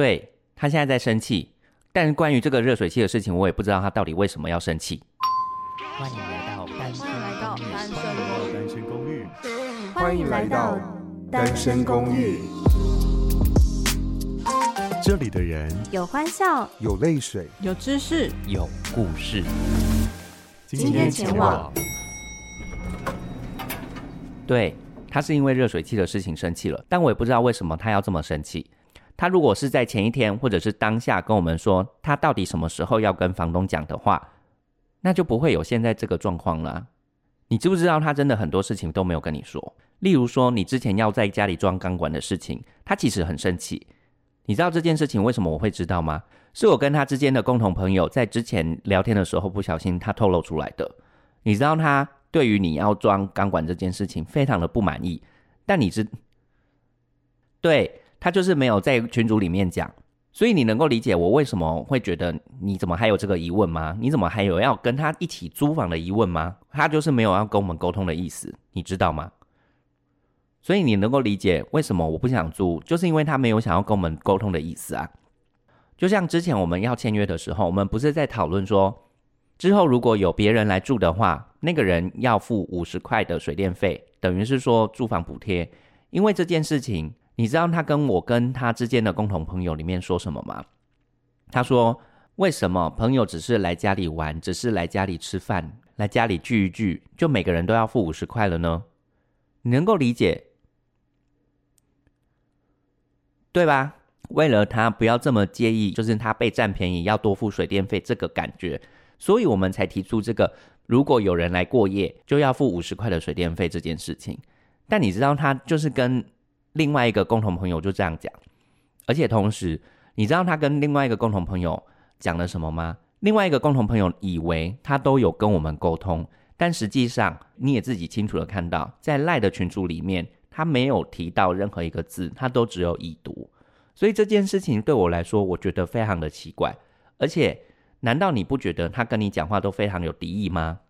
对，他现在在生气，但是关于这个热水器的事情，我也不知道他到底为什么要生气。欢迎来到单身公寓。欢迎来到单身公寓。这里的人有欢笑，有泪水，有知识，有故事。今天前往。对，他是因为热水器的事情生气了，但我也不知道为什么他要这么生气。他如果是在前一天或者是当下跟我们说他到底什么时候要跟房东讲的话，那就不会有现在这个状况了。你知不知道他真的很多事情都没有跟你说？例如说你之前要在家里装钢管的事情，他其实很生气。你知道这件事情为什么我会知道吗？是我跟他之间的共同朋友在之前聊天的时候不小心他透露出来的。你知道他对于你要装钢管这件事情非常的不满意，但你知对。他就是没有在群组里面讲，所以你能够理解我为什么会觉得你怎么还有这个疑问吗？你怎么还有要跟他一起租房的疑问吗？他就是没有要跟我们沟通的意思，你知道吗？所以你能够理解为什么我不想租，就是因为他没有想要跟我们沟通的意思啊。就像之前我们要签约的时候，我们不是在讨论说，之后如果有别人来住的话，那个人要付五十块的水电费，等于是说住房补贴，因为这件事情。你知道他跟我跟他之间的共同朋友里面说什么吗？他说：“为什么朋友只是来家里玩，只是来家里吃饭，来家里聚一聚，就每个人都要付五十块了呢？你能够理解，对吧？为了他不要这么介意，就是他被占便宜要多付水电费这个感觉，所以我们才提出这个：如果有人来过夜，就要付五十块的水电费这件事情。但你知道他就是跟。另外一个共同朋友就这样讲，而且同时，你知道他跟另外一个共同朋友讲了什么吗？另外一个共同朋友以为他都有跟我们沟通，但实际上你也自己清楚的看到，在赖的群组里面，他没有提到任何一个字，他都只有已读。所以这件事情对我来说，我觉得非常的奇怪。而且，难道你不觉得他跟你讲话都非常有敌意吗？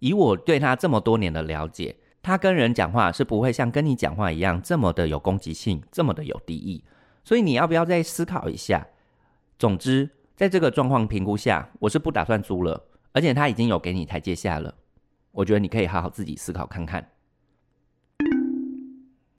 以我对他这么多年的了解。他跟人讲话是不会像跟你讲话一样这么的有攻击性，这么的有敌意，所以你要不要再思考一下？总之，在这个状况评估下，我是不打算租了，而且他已经有给你台阶下了，我觉得你可以好好自己思考看看。